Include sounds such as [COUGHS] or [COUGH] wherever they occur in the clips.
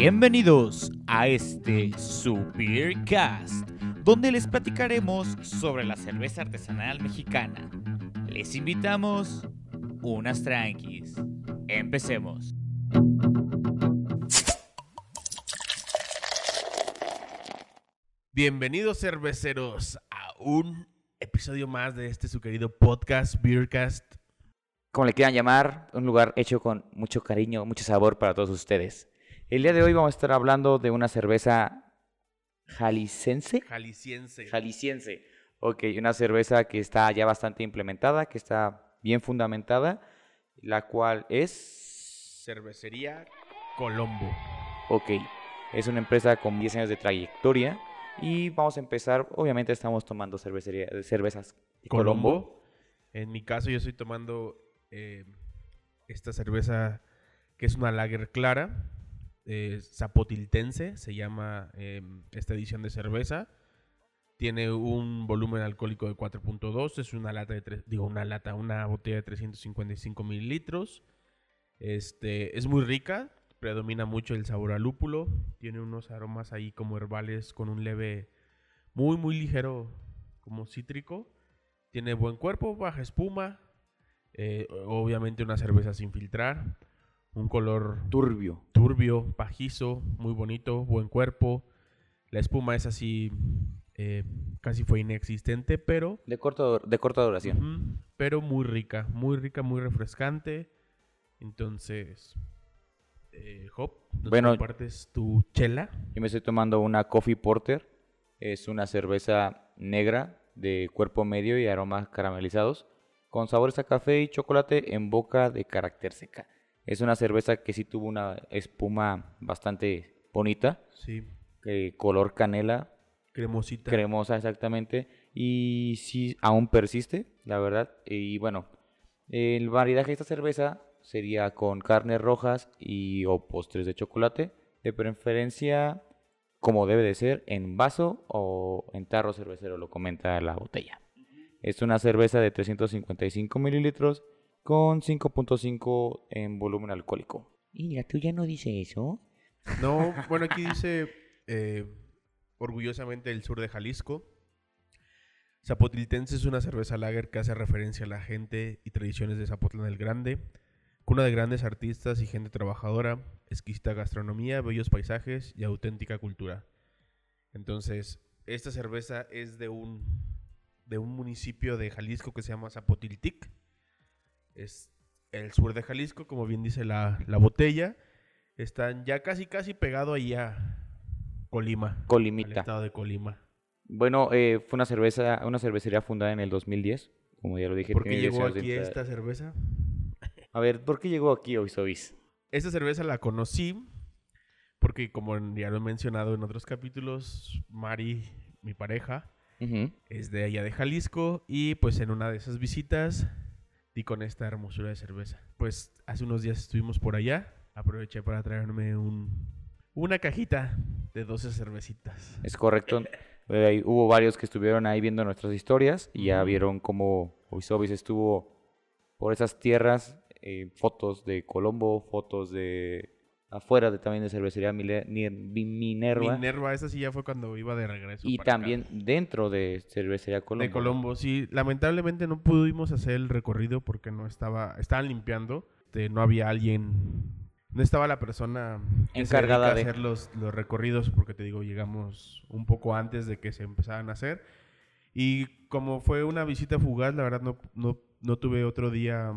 Bienvenidos a este Supercast, donde les platicaremos sobre la cerveza artesanal mexicana. Les invitamos unas tranquis. Empecemos. Bienvenidos cerveceros a un episodio más de este su querido podcast Beercast. como le quieran llamar, un lugar hecho con mucho cariño, mucho sabor para todos ustedes. El día de hoy vamos a estar hablando de una cerveza jalicense. Jalisciense. Jalisciense. Ok, una cerveza que está ya bastante implementada, que está bien fundamentada, la cual es... Cervecería Colombo. Ok, es una empresa con 10 años de trayectoria y vamos a empezar, obviamente estamos tomando cervecería, cervezas Colombo. En mi caso yo estoy tomando eh, esta cerveza que es una lager clara, eh, zapotiltense, se llama eh, esta edición de cerveza. Tiene un volumen alcohólico de 4.2, es una lata de, digo una lata, una botella de 355 mililitros. Este, es muy rica, predomina mucho el sabor a lúpulo, tiene unos aromas ahí como herbales con un leve, muy muy ligero como cítrico. Tiene buen cuerpo, baja espuma, eh, obviamente una cerveza sin filtrar, un color turbio. turbio, pajizo, muy bonito, buen cuerpo. La espuma es así, eh, casi fue inexistente, pero, De, corto, de corta duración. pero muy rica, muy rica, muy refrescante. Entonces, eh, Hop, ¿nos Bueno. compartes tu chela? Yo me estoy tomando una Coffee Porter. Es una cerveza negra de cuerpo medio y aromas caramelizados, con sabores a café y chocolate en boca de carácter seca. Es una cerveza que sí tuvo una espuma bastante bonita, Sí, eh, color canela, cremosita. cremosa exactamente, y sí aún persiste, la verdad. Y bueno, el maridaje de esta cerveza sería con carnes rojas y o postres de chocolate, de preferencia como debe de ser, en vaso o en tarro cervecero, lo comenta la botella. Es una cerveza de 355 mililitros con 5.5 en volumen alcohólico. ¿Y la tuya no dice eso? No, bueno, aquí dice eh, orgullosamente el sur de Jalisco. Zapotiltense es una cerveza lager que hace referencia a la gente y tradiciones de Zapotlán el Grande, cuna de grandes artistas y gente trabajadora, exquisita gastronomía, bellos paisajes y auténtica cultura. Entonces, esta cerveza es de un, de un municipio de Jalisco que se llama Zapotiltic. Es el sur de Jalisco, como bien dice la, la botella. Están ya casi, casi pegado ahí a Colima. Al Colimita. estado de Colima. Bueno, eh, fue una cerveza, una cervecería fundada en el 2010, como ya lo dije. ¿Por qué llegó 10 años de aquí esta cerveza? [LAUGHS] A ver, ¿por qué llegó aquí hoy Sobis? Esta cerveza la conocí porque, como ya lo he mencionado en otros capítulos, Mari, mi pareja, es de allá de Jalisco y pues en una de esas visitas di con esta hermosura de cerveza. Pues hace unos días estuvimos por allá, aproveché para traerme un, una cajita de 12 cervecitas. Es correcto. Eh, hubo varios que estuvieron ahí viendo nuestras historias y ya vieron cómo Oisobis estuvo por esas tierras, eh, fotos de Colombo, fotos de afuera de también de cervecería Minerva Minerva, esa sí ya fue cuando iba de regreso. y para acá. también dentro de cervecería Colombo. De Colombo, sí. Lamentablemente no pudimos hacer el recorrido porque no estaba, estaban limpiando. este, no había alguien, no estaba la persona Encargada de- hacer los, los recorridos porque te digo, llegamos un poco antes de que se empezaran a hacer. Y como fue una visita fugaz, la verdad no, no, no tuve otro día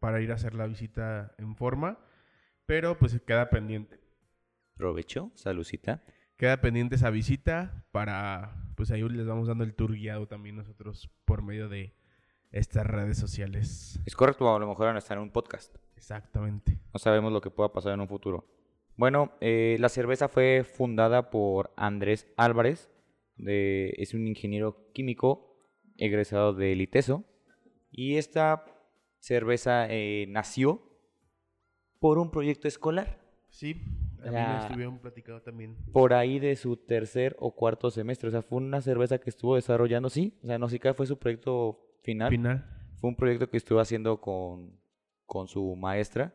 para ir a hacer la visita en forma, pero pues queda pendiente. Provecho, salucita. Queda pendiente esa visita para, pues ahí les vamos dando el tour guiado también nosotros por medio de estas redes sociales. Es correcto, a lo mejor van a estar en un podcast. Exactamente. No sabemos lo que pueda pasar en un futuro. Bueno, eh, la cerveza fue fundada por Andrés Álvarez. de- es un ingeniero químico egresado del ITESO. Y esta cerveza eh, nació por un proyecto escolar. Sí, a mí me La- estuvieron platicando también. Por ahí de su tercer o cuarto semestre. O sea, fue una cerveza que estuvo desarrollando, sí. O sea, no sé qué fue su proyecto final. Final. Fue un proyecto que estuvo haciendo con, con su maestra.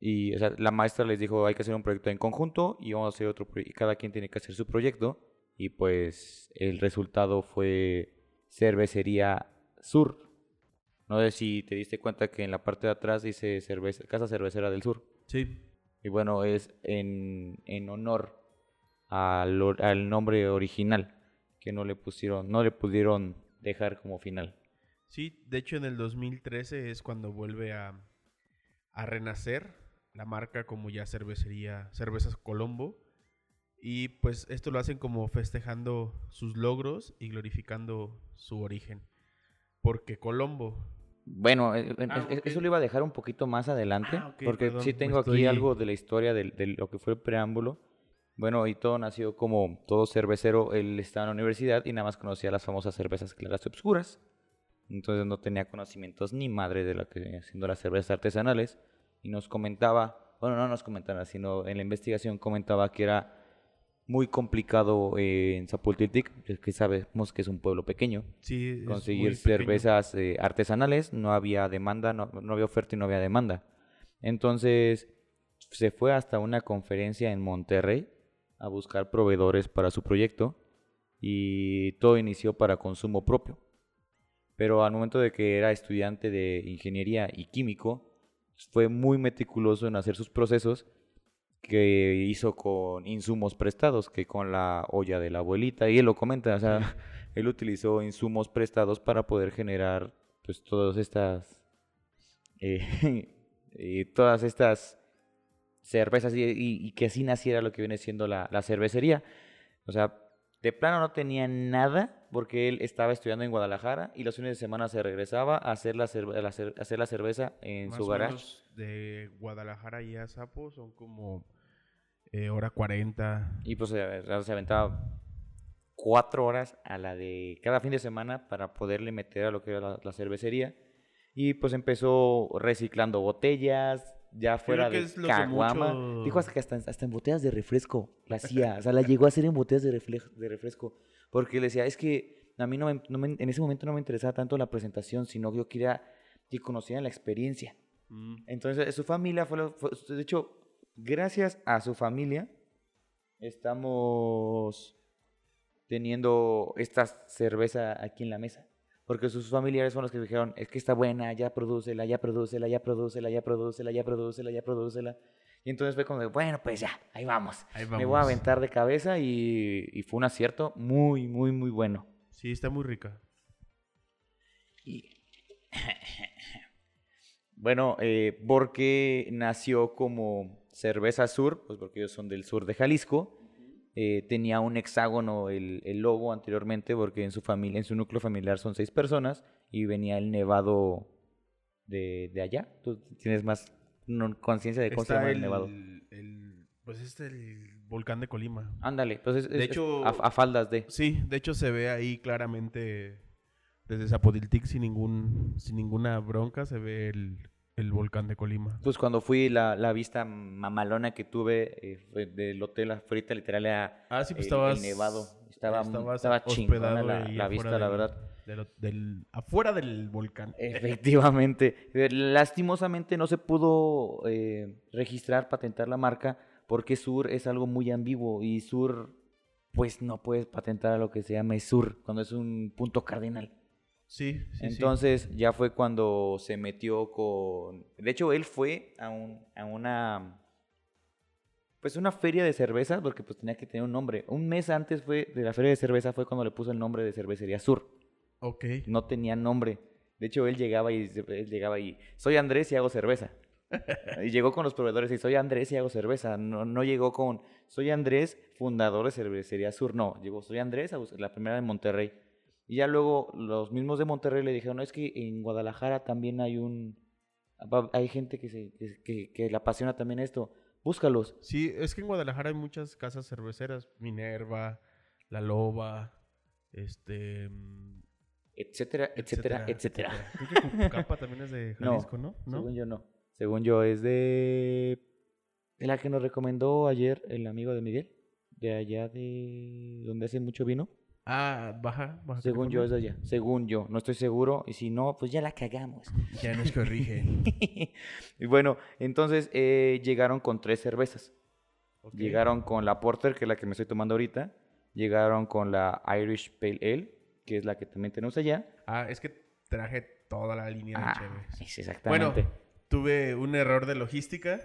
Y o sea, la maestra les dijo, hay que hacer un proyecto en conjunto y vamos a hacer otro proyecto. Y cada quien tiene que hacer su proyecto. Y pues el resultado fue Cervecería Sur. No sé si te diste cuenta que en la parte de atrás dice cerveza, Casa Cervecera del Sur. Sí. Y bueno, es en, en honor al, al nombre original que no le pusieron, no le pudieron dejar como final. Sí, de hecho en el 2013 es cuando vuelve a, a renacer la marca como ya cervecería, Cervezas Colombo. Y pues esto lo hacen como festejando sus logros y glorificando su origen. Porque Colombo, Bueno, eh, Ah, eso lo iba a dejar un poquito más adelante, Ah, porque perdón, sí tengo aquí algo de la historia de, lo que fue el preámbulo. Bueno, y todo nació como todo cervecero, él estaba en la universidad y nada más conocía las famosas cervezas claras y obscuras. Entonces no tenía conocimientos ni madre de lo que venía siendo las cervezas artesanales. Y nos comentaba, bueno, no nos comentaba, sino en la investigación comentaba que era muy complicado eh, en Zapultitic, es que sabemos que es un pueblo pequeño, sí, conseguir pequeño. cervezas eh, artesanales, no había demanda, no, no había oferta y no había demanda. Entonces se fue hasta una conferencia en Monterrey a buscar proveedores para su proyecto y todo inició para consumo propio. Pero al momento de que era estudiante de ingeniería y químico, fue muy meticuloso en hacer sus procesos que hizo con insumos prestados, que con la olla de la abuelita, y él lo comenta, o sea, [LAUGHS] él utilizó insumos prestados para poder generar pues todas estas eh, [LAUGHS] eh, todas estas cervezas y, y- y que así naciera lo que viene siendo la, la cervecería. O sea, de plano no tenía nada porque él estaba estudiando en Guadalajara y los fines de semana se regresaba a hacer la, cerve- la cer- hacer la cerveza en Más su garage. menos de Guadalajara y a Zapo son como eh, hora 40. Y pues se, se aventaba cuatro horas a la de cada fin de semana para poderle meter a lo que era la, la cervecería. Y pues empezó reciclando botellas, ya fuera de caguama. mucho- Dijo hasta que hasta, hasta en botellas de refresco la hacía. O sea, la llegó a hacer en botellas de, refle- de refresco. Porque le decía, es que a mí no me- no me- en ese momento no me interesaba tanto la presentación, sino que yo quería que conocieran la experiencia. Mm, Entonces, su familia fue, lo- fue- de hecho, gracias a su familia, estamos teniendo esta cerveza aquí en la mesa. Porque sus familiares fueron los que dijeron, es que está buena, ya prodúcela, ya prodúcela, ya prodúcela, ya prodúcela, ya prodúcela, ya prodúcela. Y entonces fue como, de, bueno, pues ya, ahí vamos. Ahí Me voy a vamos. aventar de cabeza y, y fue un acierto muy, muy, muy bueno. Sí, está muy rica. Y- [COUGHS] bueno, eh, porque nació como Cerveza Sur, pues porque ellos son del sur de Jalisco. Eh, tenía un hexágono el, el logo anteriormente, porque en su familia, en su núcleo familiar son seis personas y venía el nevado de, de allá. Tú tienes más no- conciencia de cómo se Está llama el, el, nevado. el- pues es el volcán de Colima. Ándale, pues es, De es- es hecho- a, a faldas de. Sí, de hecho se ve ahí claramente desde Zapotiltic sin ningún sin ninguna bronca se ve el, el volcán de Colima. Pues cuando fui, la, la vista mamalona que tuve eh, del hotel afuera, literal era Ah, sí, pues el, estabas el nevado. Estaba, estabas estaba chingona la, la vista, la del- verdad. Del- del- afuera del volcán. Efectivamente. [LAUGHS] Lastimosamente no se pudo eh, registrar, patentar la marca, porque Sur es algo muy ambiguo y Sur, pues no puedes patentar a lo que se llama Sur, cuando es un punto cardinal. Sí, sí, sí. Entonces ya fue cuando se metió con... De hecho, él fue a, un, a una... Pues una feria de cerveza, porque pues tenía que tener un nombre. Un mes antes fue de la feria de cerveza fue cuando le puso el nombre de Cervecería Sur. Ok. No tenía nombre. De hecho, él llegaba y él llegaba y soy Andrés y hago cerveza. [LAUGHS] y llegó con los proveedores y soy Andrés y hago cerveza. No, no llegó con soy Andrés, fundador de Cervecería Sur. No, llegó soy Andrés, la primera de Monterrey. Y ya luego los mismos de Monterrey le dijeron, no, es que en Guadalajara también hay un... Hay gente que, se, que, que- que le apasiona también esto. Búscalos. Sí, es que en Guadalajara hay muchas casas cerveceras, Minerva, La Loba, este Etcétera, etcétera, etcétera. Creo que Cucapa también es de [LAUGHS] Jalisco, ¿no? ¿No? Según yo no. Según yo es de... la que nos recomendó ayer el amigo de Miguel. De allá de... donde hace mucho vino. Ah, baja, baja. Según yo es de allá. Según yo. No estoy seguro. Y si no, pues ya la cagamos. Ya nos [LAUGHS] corrigen. y bueno, entonces eh, llegaron con tres cervezas. Llegaron con la Porter, que es la que me estoy tomando ahorita. Llegaron con la Irish Pale Ale, que es la que también tenemos allá. Ah, es que traje toda la línea de Ah, cheves. es exactamente. Bueno, tuve un error de logística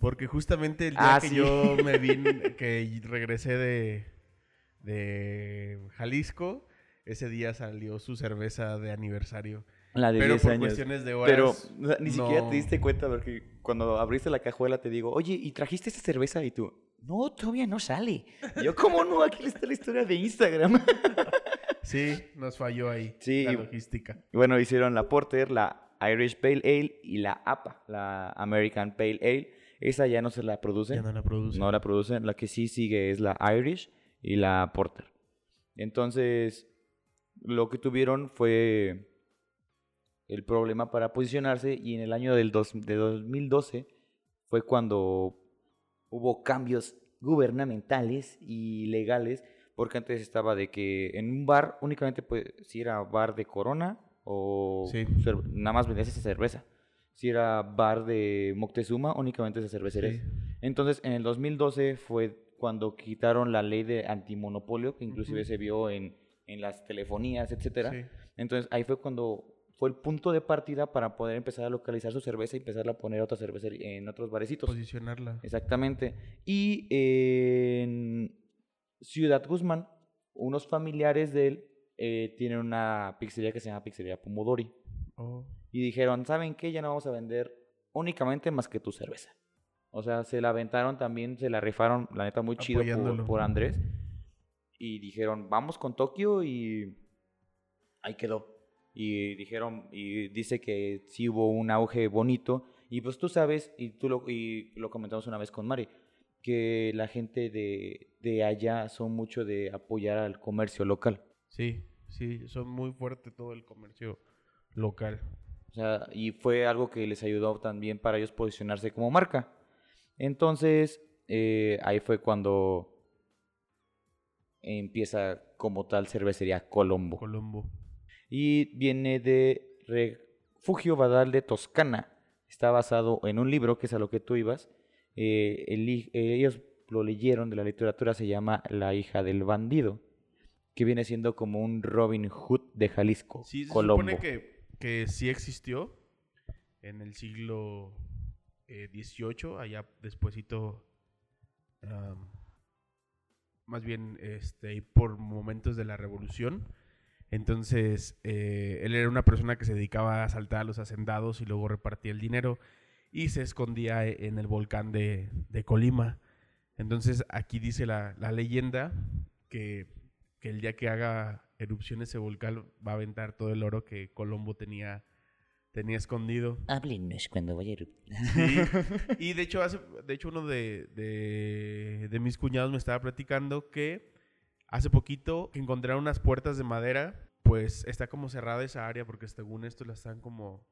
porque justamente el día Ah, que sí. yo me [LAUGHS] vine, que regresé de, de Jalisco, ese día salió su cerveza de aniversario. la de Pero 10 por años. cuestiones de horas. Pero o sea, ni siquiera te diste cuenta porque cuando abriste la cajuela te digo, oye, ¿y trajiste esta cerveza? Y tú, no, todavía no sale. Y [LAUGHS] yo, ¿cómo no? Aquí está la historia de Instagram. [LAUGHS] Sí, nos falló ahí Sí. la logística. Y bueno, hicieron la Porter, la Irish Pale Ale y la APA, la American Pale Ale. Esa ya no se la produce. Ya no la produce. No la producen. La que sí sigue es la Irish y la Porter. Entonces, lo que tuvieron fue el problema para posicionarse y en el año del dos- de 2012 fue cuando hubo cambios gubernamentales y legales porque antes estaba de que en un bar únicamente pues si era bar de Corona o Sí. nada más vendías esa cerveza. Si era bar de Moctezuma, únicamente esa cervecería. Sí. Entonces, en el 2012 fue cuando quitaron la ley de antimonopolio, que inclusive se vio en, en las telefonías, etcétera. Sí. Entonces, ahí fue cuando fue el punto de partida para poder empezar a localizar su cerveza y empezar a poner otra cerveza en otros barecitos. Posicionarla. Exactamente. Y en Ciudad Guzmán, unos familiares de él eh, tienen una pizzería que se llama Pizzería Pomodori. Oh. Y dijeron, ¿saben qué? Ya no vamos a vender únicamente más que tu cerveza. O sea, se la aventaron también, se la rifaron, la neta, muy chido por, por Andrés. Y dijeron, vamos con Tokio y ahí quedó. Y dijeron, y dice que sí hubo un auge bonito. Y pues tú sabes, y tú lo, y lo comentamos una vez con Mari, que la gente de, de allá son mucho de apoyar al comercio local. Sí, sí, son muy fuerte todo el comercio local. O sea, y fue algo que les ayudó también para ellos posicionarse como marca. Entonces, eh, ahí fue cuando empieza como tal cervecería Colombo. Colombo. Y viene de Refugio Badal de Toscana. Está basado en un libro, que es a lo que tú ibas. Eh, el eh, ellos lo leyeron de la literatura, se llama La hija del bandido, que viene siendo como un Robin Hood de Jalisco, Sí, se Colombo. supone que, que sí existió en el siglo eh, XVIII, allá despuesito, más bien este, por momentos de la revolución. Entonces, eh, él era una persona que se dedicaba a asaltar a los hacendados y luego repartía el dinero y se escondía e- en el volcán de, de Colima. Entonces, aquí dice la, la leyenda que, que el día que haga erupción ese volcán va a aventar todo el oro que Colombo tenía, tenía escondido. Háblenos cuando vaya a eruptar. Sí. Y de hecho, hace, de hecho uno de, de, de mis cuñados me estaba platicando que hace poquito encontraron unas puertas de madera, pues está como cerrada esa área porque según esto la están como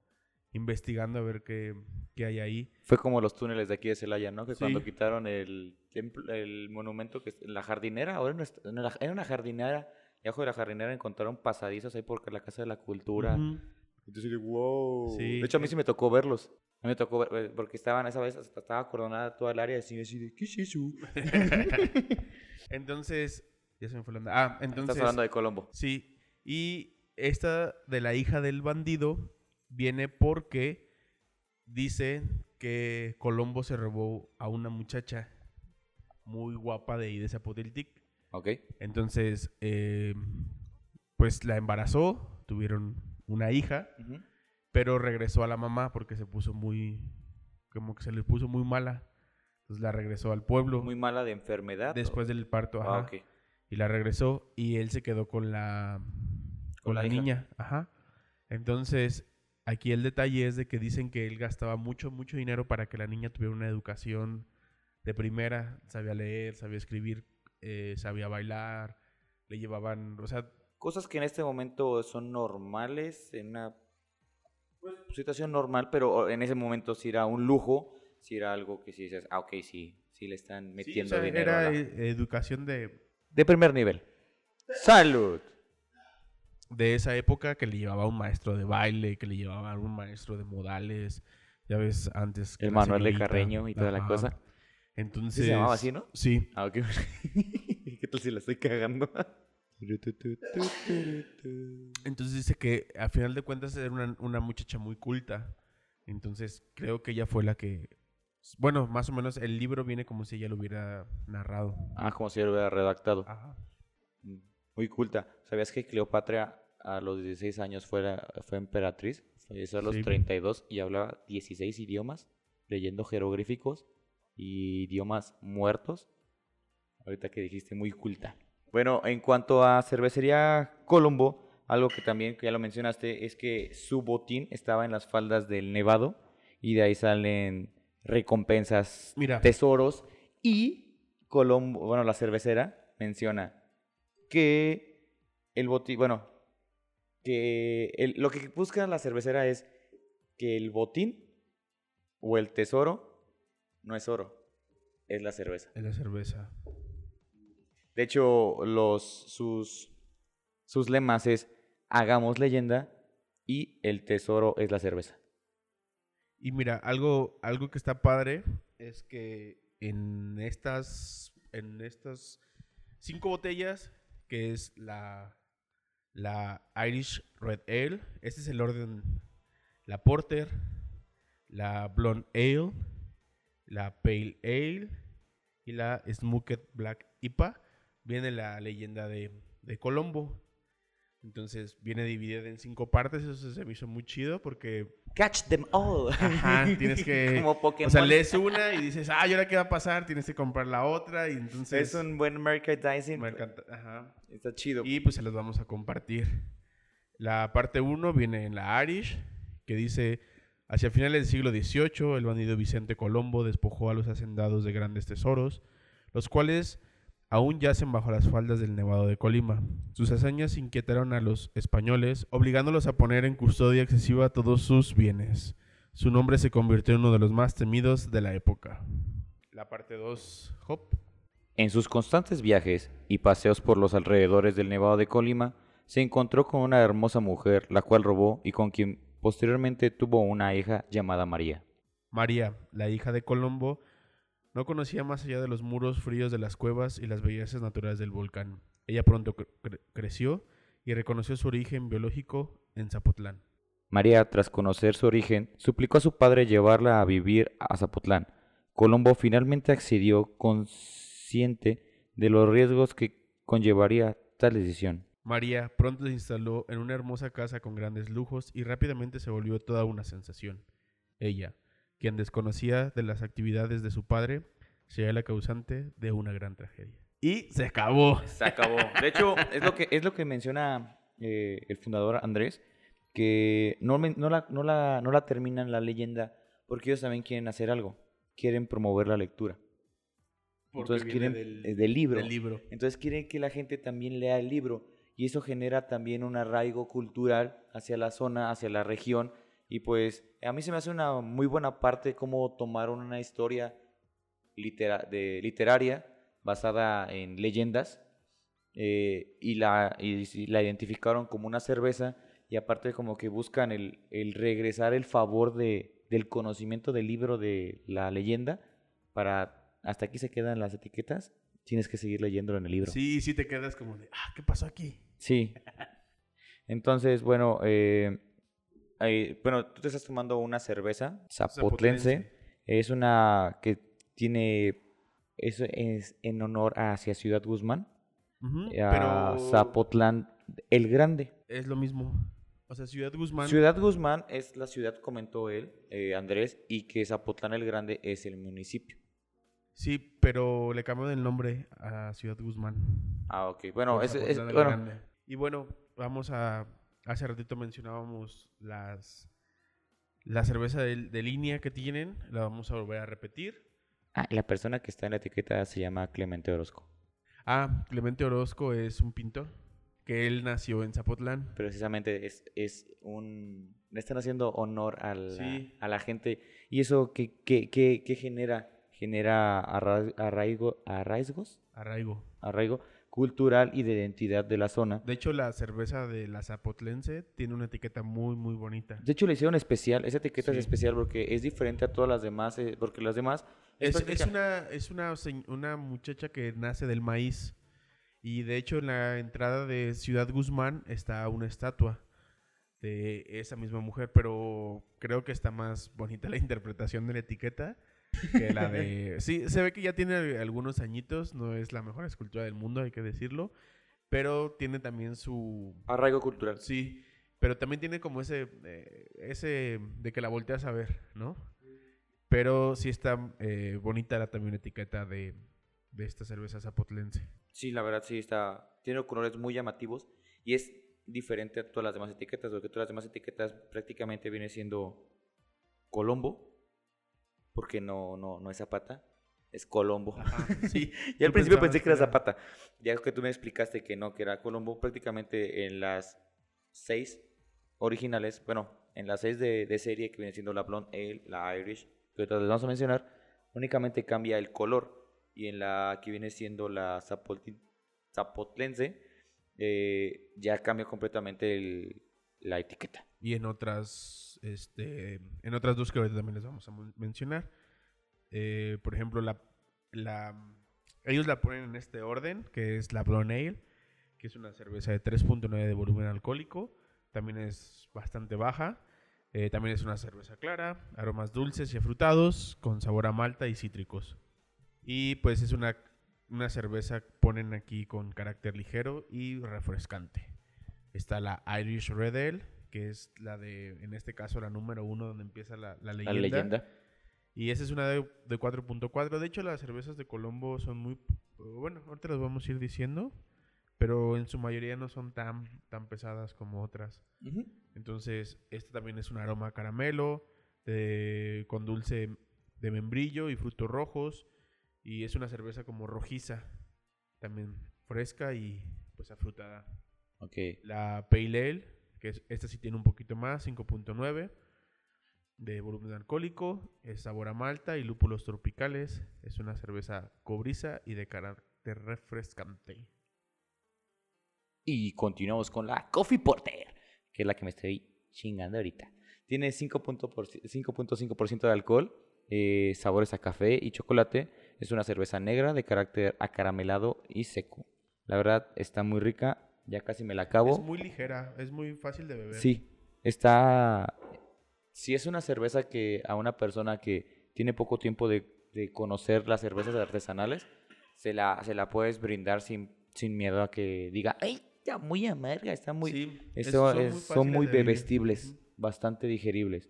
investigando a ver qué, qué hay ahí. Fue como los túneles de aquí de Celaya, ¿no? Que Sí. cuando quitaron el templo, el monumento que es la jardinera, ahora no es- no era, una jardinera, y abajo de la jardinera encontraron pasadizos ahí por la Casa de la Cultura. Ujú. Entonces, wow. Sí. De hecho, a mí sí me tocó verlos. A mí me tocó ver, eh, porque estaban esa vez, hasta estaba acordonada toda el área, y así, así de, ¿qué es eso? [LAUGHS] entonces, ya se me fue la onda. Ah, entonces... Estás hablando de Colombo. Sí, y esta de la hija del bandido viene porque dice que Colombo se robó a una muchacha muy guapa de ahí de Zapotiltic. ¿Ok? Entonces, eh, pues la embarazó, tuvieron una hija, pero regresó a la mamá porque se puso muy, como que se le puso muy mala. Entonces la regresó al pueblo Muy mala de enfermedad. después del parto. Ah, ajá. ok. Y la regresó y él se quedó con la, con la niña. Ajá. Entonces, aquí el detalle es de que dicen que él gastaba mucho, mucho dinero para que la niña tuviera una educación de primera. Sabía leer, sabía escribir, eh, sabía bailar, le llevaban, o sea, Cosas que en este momento son normales, en una situación normal, pero en ese momento sí era un lujo, sí era algo que sí dices, ah, ok, sí, sí le están sí, o metiendo sea, dinero. era la- eh, educación de... De primer nivel. Salud. De esa época que le llevaba un maestro de baile, que le llevaba un maestro de modales, ya ves, antes. El Manuel de Carreño y toda la cosa. Entonces. ¿Sí se llamaba así, no? Sí. Ah, ok. [LAUGHS] ¿Qué tal si la estoy cagando? [LAUGHS] Entonces dice que a final de cuentas era una, una muchacha muy culta. Entonces creo que ella fue la que. Bueno, más o menos el libro viene como si ella lo hubiera narrado. Ah, como si yo lo hubiera redactado. Ajá. Mm, Muy culta. ¿Sabías que Cleopatra a los 16 años fuera, fue emperatriz? Falleció a los Sí. 32 y hablaba 16 idiomas, leyendo jeroglíficos y idiomas muertos. Ahorita que dijiste, muy culta. Bueno, en cuanto a cervecería Colombo, algo que también que ya lo mencionaste es que su botín estaba en las faldas del Nevado y de ahí salen recompensas, Mira. tesoros y Colombo, bueno, la cervecera menciona que el botín, bueno, que el- lo que busca la cervecera es que el botín o el tesoro no es oro, es la cerveza. Es la cerveza. De hecho, los, sus, sus lemas es hagamos leyenda y el tesoro es la cerveza. Y mira, algo, algo que está padre es que en estas, en estas cinco botellas, que es la, la Irish Red Ale, este es el orden, la Porter, la Blonde Ale, la Pale Ale y la Smoked Black IPA, viene la leyenda de, de Colombo. Entonces viene dividida en cinco partes, eso se me hizo muy chido porque Catch them all. Ajá, [LAUGHS] tienes que. Como Pokémon. O sea, lees una y dices, ah, ¿y ahora qué va a pasar? Tienes que comprar la otra y entonces. es un buen merchandising. Me encanta. Ajá. Está chido. Y pues se los vamos a compartir. La parte 1 viene en la Irish, que dice: Hacia finales del siglo XVIII, el bandido Vicente Colombo despojó a los hacendados de grandes tesoros, los cuales aún yacen bajo las faldas del Nevado de Colima. Sus hazañas inquietaron a los españoles, obligándolos a poner en custodia excesiva todos sus bienes. Su nombre se convirtió en uno de los más temidos de la época. La parte 2, Hop. En sus constantes viajes y paseos por los alrededores del Nevado de Colima, se encontró con una hermosa mujer, la cual robó y con quien posteriormente tuvo una hija llamada María. María, la hija de Colombo, no conocía más allá de los muros fríos de las cuevas y las bellezas naturales del volcán. Ella pronto cre- cre- creció y reconoció su origen biológico en Zapotlán. María, tras conocer su origen, suplicó a su padre llevarla a vivir a Zapotlán. Colombo finalmente accedió consciente de los riesgos que conllevaría tal decisión. María pronto se instaló en una hermosa casa con grandes lujos y rápidamente se volvió toda una sensación. Ella, quien desconocía de las actividades de su padre, sería la causante de una gran tragedia. Y se acabó. Se acabó. De hecho, es lo que, es lo que menciona eh, el fundador Andrés, que no, no, la, no, la, no la terminan la leyenda porque ellos también quieren hacer algo. Quieren promover la lectura. Porque Entonces quieren eh, del libro. del libro. Entonces quieren que la gente también lea el libro y eso genera también un arraigo cultural hacia la zona, hacia la región y pues a mí se me hace una muy buena parte cómo tomaron una historia litera- de, literaria basada en leyendas eh, y, la, y la identificaron como una cerveza y aparte como que buscan el, el regresar el favor de, del conocimiento del libro de la leyenda para hasta aquí se quedan las etiquetas tienes que seguir leyéndolo en el libro Sí, sí te quedas como de, ah, ¿qué pasó aquí? Sí. [LAUGHS] Entonces, bueno, eh, eh, bueno, tú te estás tomando una cerveza zapotlense. Zapotlense. Es una que tiene, eso es en honor hacia Ciudad Guzmán, a Pero Zapotlán el Grande. es lo mismo. O sea, Ciudad Guzmán. Ciudad Guzmán es la ciudad, comentó él, eh, Andrés, y que Zapotlán el Grande es el municipio. Sí, pero le cambió el nombre a Ciudad Guzmán. Ah, ok. Bueno, es, es- bueno. Y bueno, vamos a. Hace ratito mencionábamos las. La cerveza de, de línea que tienen. La vamos a volver a repetir. ah, la persona que está en la etiqueta se llama Clemente Orozco. Ah, Clemente Orozco es un pintor. Que él nació en Zapotlán. precisamente es, es un... Le están haciendo honor a la, Sí. a la gente. ¿Y eso qué, qué, qué- qué genera? Genera arra- arraigo, arraigos, Arraigo. arraigo cultural y de identidad de la zona. De hecho, la cerveza de la Zapotlense tiene una etiqueta muy, muy bonita. De hecho, le hicieron especial, esa etiqueta Sí. es especial porque es diferente a todas las demás, eh, porque las demás... Es, es práctica- una, es una, una muchacha que nace del maíz. Y de hecho, en la entrada de Ciudad Guzmán está una estatua de esa misma mujer. Pero creo que está más bonita la [LAUGHS] interpretación de la etiqueta que la de. Sí, se ve que ya tiene algunos añitos. No es la mejor escultura del mundo, hay que decirlo. Pero tiene también su. Arraigo cultural. Sí, pero también tiene como ese, eh, ese de que la volteas a ver, ¿no? Pero sí está eh, bonita la también etiqueta de, de esta cerveza zapotlense. Sí, la verdad sí está, tiene colores muy llamativos y es diferente a todas las demás etiquetas, porque todas las demás etiquetas prácticamente viene siendo Colombo, porque no, no, no es Zapata, es Colombo. [LAUGHS] sí. Y al principio pensé que era Zapata. Ya que tú me explicaste que no, que era Colombo, prácticamente en las seis originales, bueno, en las seis de, de serie que viene siendo la Blonde Ale, la Irish, que ahorita les vamos a mencionar, únicamente cambia el color. Y en la que viene siendo la Zapotlense, eh, ya cambia completamente el- la etiqueta. Y en otras, este, en otras dos que ahorita también les vamos a men- mencionar. Eh, por ejemplo, la, la, ellos la ponen en este orden, que es la Blonde Ale, que es una cerveza de 3.9 de volumen alcohólico. También es bastante baja. Eh, también es una cerveza clara, aromas dulces y afrutados, con sabor a malta y cítricos. Y pues es una, una cerveza, ponen aquí con carácter ligero y refrescante. Está la Irish Red Ale, que es la de, en este caso, la número uno donde empieza la, la leyenda. La leyenda. Y esa es una de, de 4.4. De hecho, las cervezas de Colombo son muy... Bueno, ahorita las vamos a ir diciendo. Pero en su mayoría no son tan, tan pesadas como otras. Ujú. Entonces, esta también es un aroma a caramelo, de- con dulce de membrillo y frutos rojos. Y es una cerveza como rojiza, también fresca y pues afrutada. Ok. La Pale Ale, que es- esta sí tiene un poquito más, 5.9 de volumen alcohólico, es sabor a malta y lúpulos tropicales. Es una cerveza cobriza y de carácter refrescante. Y continuamos con la Coffee Porter, que es la que me estoy chingando ahorita. Tiene 5.5% por- 5.5% de alcohol, eh, sabores a café y chocolate. Es una cerveza negra de carácter acaramelado y seco. La verdad está muy rica, ya casi me la acabo. Es muy ligera, es muy fácil de beber. Sí, está... Si es una cerveza que a una persona que tiene poco tiempo de, de conocer las cervezas artesanales, se la, se la puedes brindar sin, sin miedo a que diga, ¡ay, está muy amarga, está muy... Sí, Eso son muy son muy bebestibles, bastante digeribles.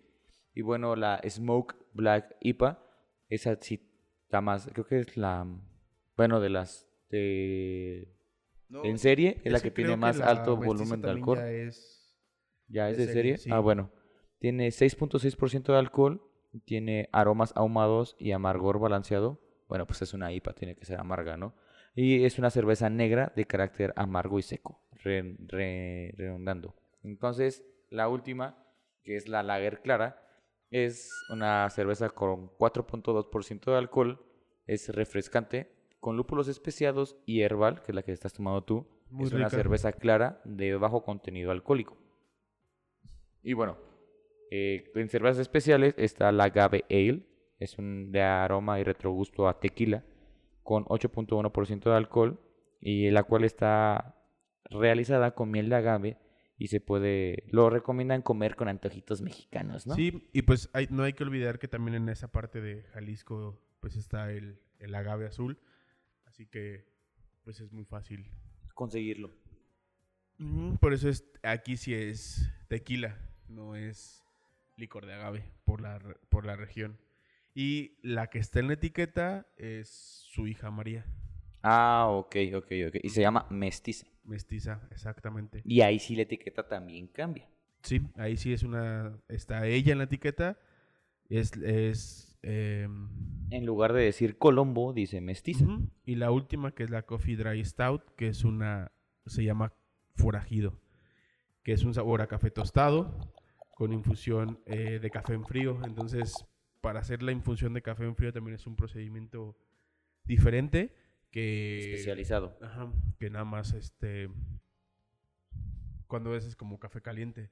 Y bueno, la Smoke Black IPA, esa sí está más, creo que es la, bueno, de las de... No, en serie es la que tiene más alto volumen de alcohol. Ya es, ¿Ya es de serie, serie? sí. Ah, bueno. Tiene 6.6% de alcohol, tiene aromas ahumados y amargor balanceado. Bueno, pues es una IPA, tiene que ser amarga, ¿no? Y es una cerveza negra de carácter amargo y seco, re- re- redundando. Entonces, la última, que es la Lager Clara, es una cerveza con 4.2% de alcohol, es refrescante, con lúpulos especiados y herbal, que es la que estás tomando tú. Muy es una cerveza clara de bajo contenido alcohólico. Y bueno, eh, en cervezas especiales está la Agave Ale, es un de aroma y retrogusto a tequila, con 8.1% de alcohol, y la cual está realizada con miel de agave y se puede, lo recomiendan comer con antojitos mexicanos, ¿no? Sí, y pues hay- no hay que olvidar que también en esa parte de Jalisco pues está el, el agave azul. Así que pues es muy fácil. Conseguirlo. Por eso es aquí sí es tequila, no es licor de agave por la, re- por la región. Y la que está en la etiqueta es su hija María, Ah, ok, ok, ok. Y se llama mestiza. mestiza, exactamente. Y ahí sí la etiqueta también cambia. Sí, ahí sí es una, está ella en la etiqueta, es, es em, En lugar de decir Colombo, dice mestiza. Y la última, que es la Coffee Dry Stout, que es una, se llama forajido, que es un sabor a café tostado con infusión eh, de café en frío. Entonces, para hacer la infusión de café en frío también es un procedimiento diferente, que... Especializado. Ajá, que nada más, este... Cuando haces como café caliente.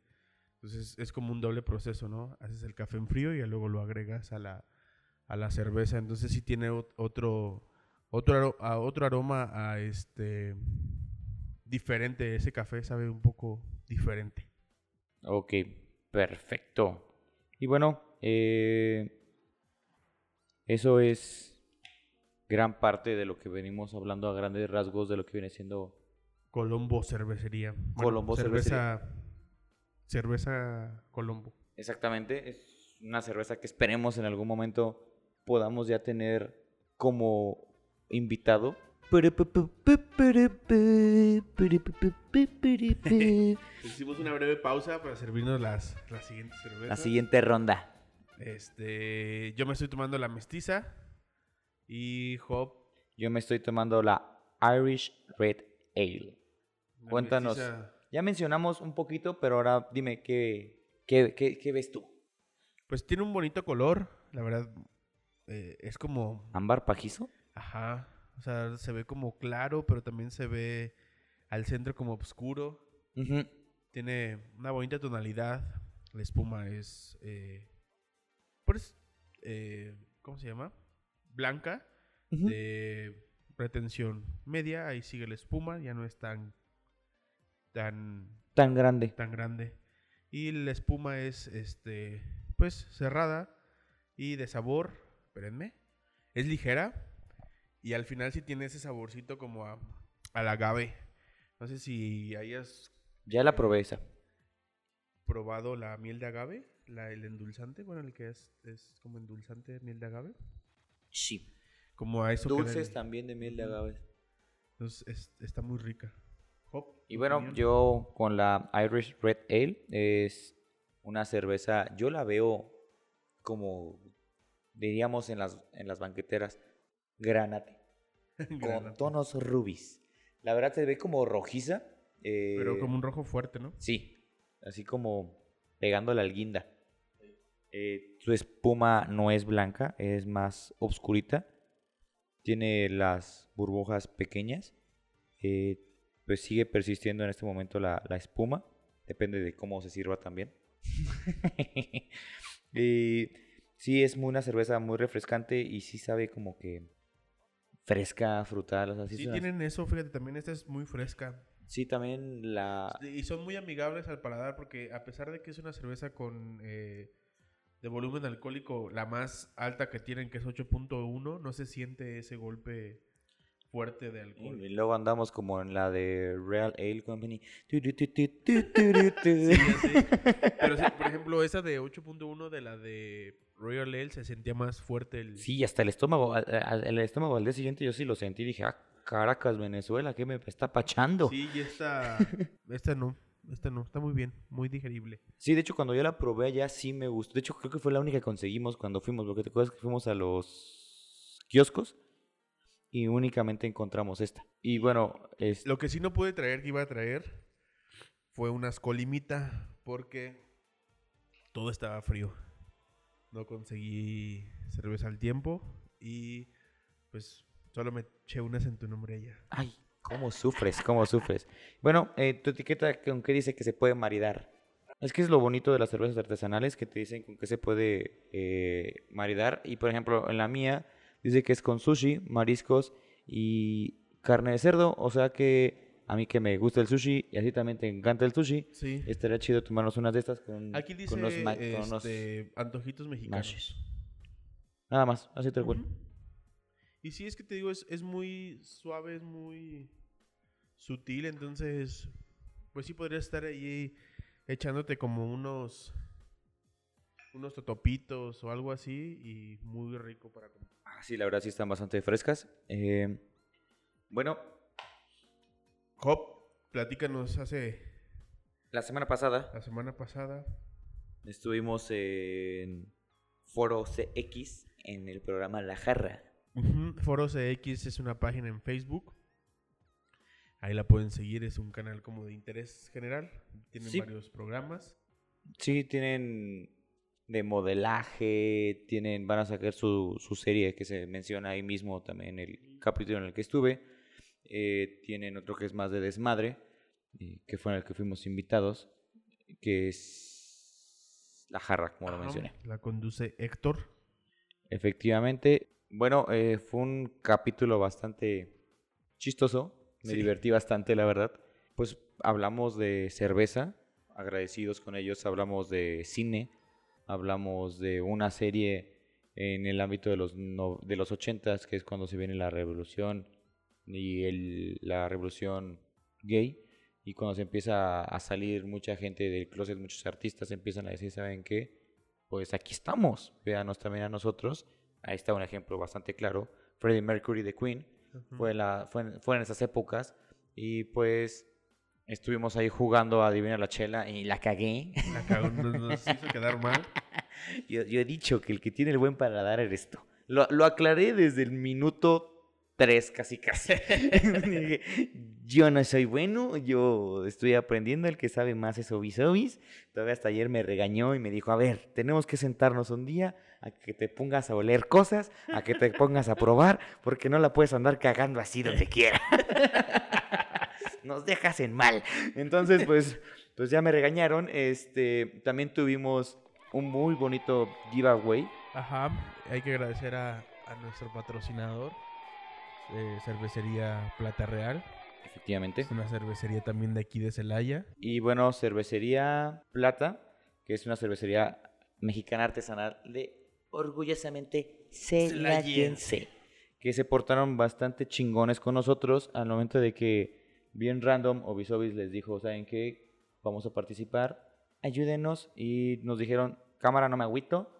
Entonces es como un doble proceso, ¿no? Haces el café en frío y luego lo agregas a la, a la cerveza. Entonces sí tiene ot- otro, otro, a otro aroma a este... Diferente, ese café sabe un poco diferente. Ok, perfecto. Y bueno, eh, eso es gran parte de lo que venimos hablando a grandes rasgos de lo que viene siendo Colombo Cervecería. Bueno, Colombo cerveza, cerveza Colombo. exactamente. Es una cerveza que esperemos en algún momento podamos ya tener como invitado. Hicimos una breve pausa para servirnos las, las siguientes cervezas. La siguiente ronda. Este, yo me estoy tomando la mestiza y Hop. Yo me estoy tomando la Irish Red Ale. la Cuéntanos. mestiza, Ya mencionamos un poquito, pero ahora dime qué, qué, qué- qué ves tú. Pues tiene un bonito color, la verdad. Eh, es como, ¿Ámbar pajizo? ajá, o sea, se ve como claro, pero también se ve al centro como oscuro. Tiene una bonita tonalidad. La espuma es, eh, pues, eh, ¿cómo se llama? Blanca, de retención media. Ahí sigue la espuma, ya no es tan, tan, Tan grande. tan grande. Y la espuma es, este, pues, cerrada y de sabor, espérenme, es ligera y al final sí tiene ese saborcito como a, al agave. No sé si hayas Ya la probé esa. probado la miel de agave, la, el endulzante, bueno, el que es, es como endulzante miel de agave. Sí. Como a eso que Dulces también de miel de agave. Entonces, es- está muy rica. Hop, Y bueno, opinión. yo con la Irish Red Ale es una cerveza, yo la veo como diríamos en las, en las banqueteras, granate, [LAUGHS] con tonos rubis. La verdad se ve como rojiza. eh, Pero como un rojo fuerte, ¿no? Sí, así como pegándole al guinda. Eh, su espuma no es blanca, es más oscurita. Tiene las burbujas pequeñas. eh, pues sigue persistiendo en este momento la, la espuma. Depende de cómo se sirva también. y [LAUGHS] sí, es muy- una cerveza muy refrescante y sí sabe como que fresca, frutal. O sea, sí, Sí, tienen eso, fíjate, también esta es muy fresca. sí, también la... Y son muy amigables al paladar porque a pesar de que es una cerveza con eh, de volumen alcohólico la más alta que tienen, que es 8.1, no se siente ese golpe fuerte de alcohol. Y luego andamos como en la de Real Ale Company. Sí, sé. Pero sí, por ejemplo, esa de 8.1 de la de Royal Ale se sentía más fuerte el... Sí, hasta el estómago, el estómago al día siguiente yo sí lo sentí. Dije, ah, Caracas, Venezuela, ¿qué me está pachando? Sí. Sí, y esta, [LAUGHS] esta no, esta no, está muy bien, muy digerible. de hecho, cuando yo la probé allá sí me gustó. De hecho, creo que fue la única que conseguimos cuando fuimos. Porque te acuerdas que fuimos a los kioscos y únicamente encontramos esta. Y bueno, es... Lo que sí no pude traer, que iba a traer, fue unas colimita, porque todo estaba frío. No conseguí cerveza al tiempo y pues solo me eché unas en tu nombre allá. Ay, ¿cómo sufres? ¿Cómo sufres? Bueno, eh, tu etiqueta con qué dice que se puede maridar. Es que es lo bonito de las cervezas artesanales que te dicen con qué se puede eh, maridar. Y por ejemplo, en la mía dice que es con sushi, mariscos y carne de cerdo. O sea que a mí que me gusta el sushi y así también te encanta el sushi, Sí. estaría chido tomarnos unas de estas con, Aquí dice con unos ma- con este, antojitos mexicanos. Nada más, así tal cual. Y sí, es que te digo, es, es muy suave, es muy sutil, entonces, pues sí podrías estar ahí echándote como unos unos totopitos o algo así y muy rico para comer. Ah, sí, la verdad sí están bastante frescas. Eh, bueno, Hop, platícanos hace la semana pasada la semana pasada. Estuvimos en Foro CX en el programa La Jarra. Ujú, Foro CX es una página en Facebook. Ahí la pueden seguir, es un canal como de interés general. Tienen Sí. varios programas. Sí, tienen de modelaje, tienen, van a sacar su, su serie que se menciona ahí mismo también en el capítulo en el que estuve. Eh, tienen otro que es más de desmadre, eh, que fue en el que fuimos invitados, que es La Jarra, como lo mencioné. La conduce Héctor. Efectivamente, bueno, eh, fue un capítulo bastante chistoso, me Sí. divertí bastante, la verdad. Pues hablamos de cerveza, agradecidos con ellos, hablamos de cine, hablamos de una serie en el ámbito de los, no- de los 80s, que es cuando se viene la revolución y el, la revolución gay. Y cuando se empieza a salir mucha gente del closet, muchos artistas empiezan a decir, ¿saben qué? Pues aquí estamos, véanos también a nosotros. Ahí está un ejemplo bastante claro. Freddie Mercury de Queen fue, la, fue, en- fue en esas épocas. Y pues estuvimos ahí jugando a adivinar la chela y la cagué. La cagó, nos, nos hizo quedar mal. [LAUGHS] Yo, yo he dicho que el que tiene el buen paladar eres tú. Lo, lo aclaré desde el minuto 3, casi casi. [LAUGHS] Yo no soy bueno, yo estoy aprendiendo, el que sabe más es Obisobis. Todavía hasta ayer me regañó y me dijo, a ver, tenemos que sentarnos un día a que te pongas a oler cosas, a que te pongas a probar, porque no la puedes andar cagando así donde quiera. [LAUGHS] Nos dejas en mal. Entonces, pues, pues ya me regañaron. Este, también tuvimos un muy bonito giveaway. Ajá, hay que agradecer a, a nuestro patrocinador, eh, Cervecería Plata Real. Efectivamente. Es una cervecería también de aquí de Celaya. Y bueno, cervecería Plata, que es una cervecería mexicana artesanal de orgullosamente celayense. Que se portaron bastante chingones con nosotros al momento de que bien random Obisobis les dijo, ¿saben qué? Vamos a participar, ayúdenos. Y nos dijeron, cámara no me agüito.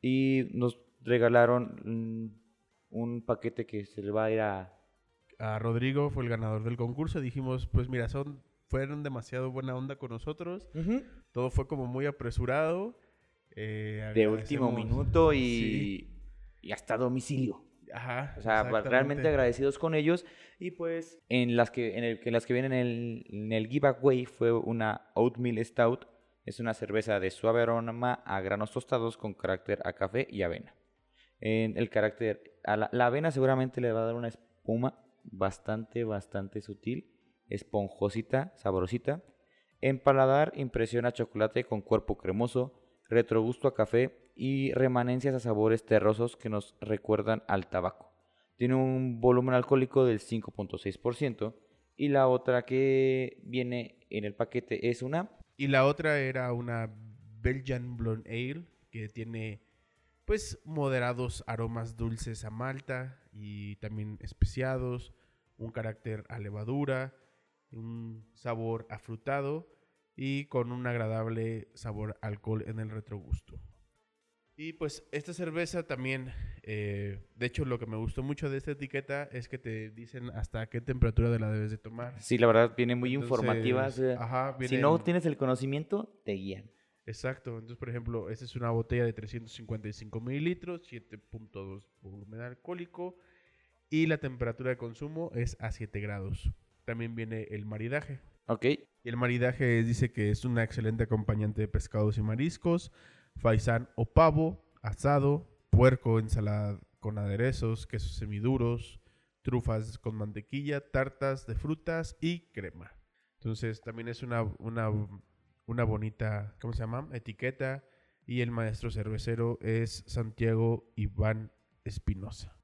Y nos regalaron mm, un paquete que se le va a ir a... A Rodrigo fue el ganador del concurso. Dijimos, pues mira, son, fueron demasiado buena onda con nosotros. Todo fue como muy apresurado. eh, de último [LAUGHS] minuto y, Sí. y hasta domicilio. Ajá. O sea, va- realmente agradecidos con ellos. Y pues en las que, en el, que las que vienen en el, en el giveaway fue una Oatmeal Stout. Es una cerveza de suave aroma a granos tostados con carácter a café y avena. En el carácter, a la, avena seguramente le va a dar una espuma bastante, bastante sutil, esponjosita, sabrosita. En paladar impresiona chocolate con cuerpo cremoso, retrogusto a café y remanencias a sabores terrosos que nos recuerdan al tabaco. Tiene un volumen alcohólico del 5.6% y la otra que viene en el paquete es una Y la otra era una Belgian Blonde Ale que tiene pues moderados aromas dulces a malta y también especiados, un carácter a levadura, un sabor afrutado y con un agradable sabor alcohol en el retrogusto. Y pues esta cerveza también, eh, de hecho lo que me gustó mucho de esta etiqueta es que te dicen hasta qué temperatura de la debes de tomar. Sí, la verdad, viene muy Entonces, informativa. o sea, ajá, si no en- tienes el conocimiento, te guían. Exacto, entonces por ejemplo, esta es una botella de 355 mililitros, 7.2 volumen alcohólico y la temperatura de consumo es a 7 grados. También viene el maridaje. ¿Ok? Y el maridaje es- dice que es una excelente acompañante de pescados y mariscos, faisán o pavo, asado, puerco, ensalada con aderezos, quesos semiduros, trufas con mantequilla, tartas de frutas y crema. Entonces también es una, una, una bonita, ¿cómo se llama? Etiqueta. Y el maestro cervecero es Santiago Iván Espinosa.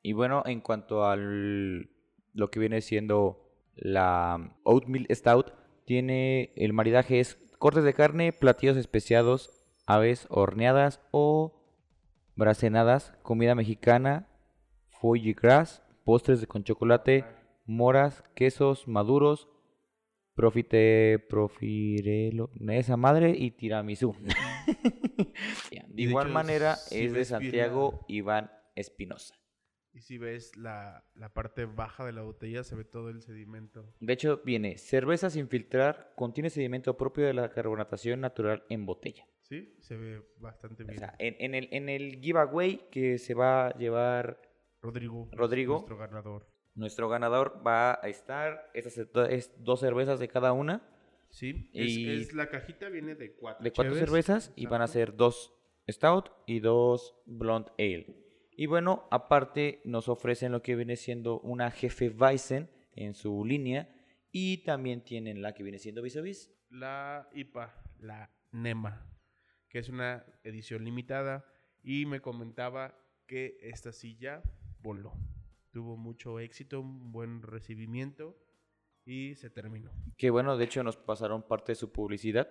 Y bueno, en cuanto al lo que viene siendo la Oatmeal Stout, tiene el maridaje es cortes de carne, platillos especiados, aves horneadas o bracenadas, comida mexicana, foie gras, postres con chocolate, moras, quesos maduros, profite, profirelo, esa madre y tiramisú. [LAUGHS] De igual hecho, manera si es de Santiago Iván Espinosa. Y si ves la, la parte baja de la botella, se ve todo el sedimento. De hecho, viene cerveza sin filtrar, contiene sedimento propio de la carbonatación natural en botella. Sí, se ve bastante O bien. sea, en, en el, en el giveaway que se va a llevar Rodrigo. Nuestro ganador. Nuestro ganador, va a estar estas es dos cervezas de cada una, Sí, Y- es, es- la cajita viene de cuatro. de cuatro cervezas, y van a ser dos Stout y dos Blonde Ale. Y bueno, aparte nos ofrecen lo que viene siendo una Jefe Weizen en su línea y también tienen la que viene siendo vis a vis. La IPA, la NEMA, que es una edición limitada y me comentaba que esta silla voló. Tuvo mucho éxito, un buen recibimiento y se terminó. Que bueno, de hecho nos pasaron parte de su publicidad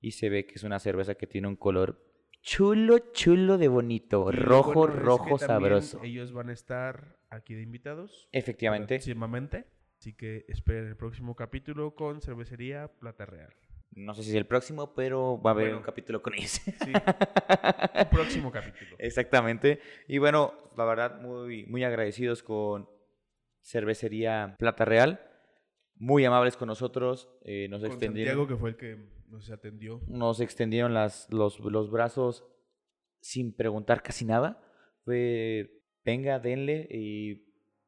y se ve que es una cerveza que tiene un color chulo, chulo de bonito, Y rojo, bueno, es que rojo, sabroso. Ellos van a estar aquí de invitados. Efectivamente, Próximamente. Así que esperen el próximo capítulo con Cervecería Plata Real. No sé si es el próximo, pero va a haber Bueno. un capítulo con ellos. Sí, [LAUGHS] un próximo capítulo. Exactamente. Y bueno, la verdad, muy, muy agradecidos con Cervecería Plata Real. Muy amables con nosotros. eh, nos Con extendieron. Santiago, que fue el que nos atendió. nos extendieron las, los, los brazos sin preguntar casi nada. Fue, venga, denle y